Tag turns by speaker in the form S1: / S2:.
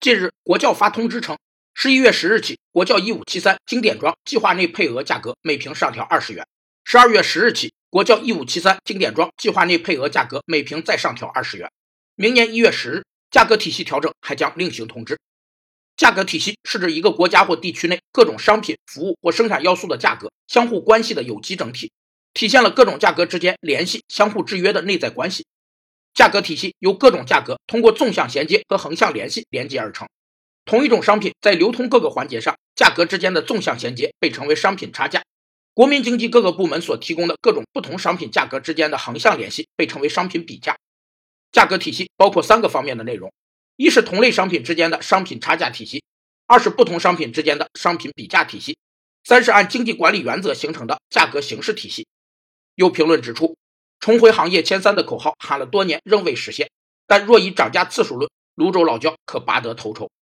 S1: 近日，国教发通知称，十一月十日起，国教一五七三经典装计划内配额价格每瓶上调二十元；十二月十日起，国教一五七三经典装计划内配额价格每瓶再上调二十元。明年一月十日，价格体系调整还将另行通知。价格体系是指一个国家或地区内各种商品、服务或生产要素的价格相互关系的有机整体，体现了各种价格之间联系、相互制约的内在关系。价格体系由各种价格通过纵向衔接和横向联系连接而成。同一种商品在流通各个环节上，价格之间的纵向衔接被称为商品差价。国民经济各个部门所提供的各种不同商品价格之间的横向联系被称为商品比价。价格体系包括三个方面的内容：一是同类商品之间的商品差价体系；二是不同商品之间的商品比价体系；三是按经济管理原则形成的价格形式体系。有评论指出。重回行业前三的口号喊了多年，仍未实现。但若以涨价次数论，泸州老窖可拔得头筹。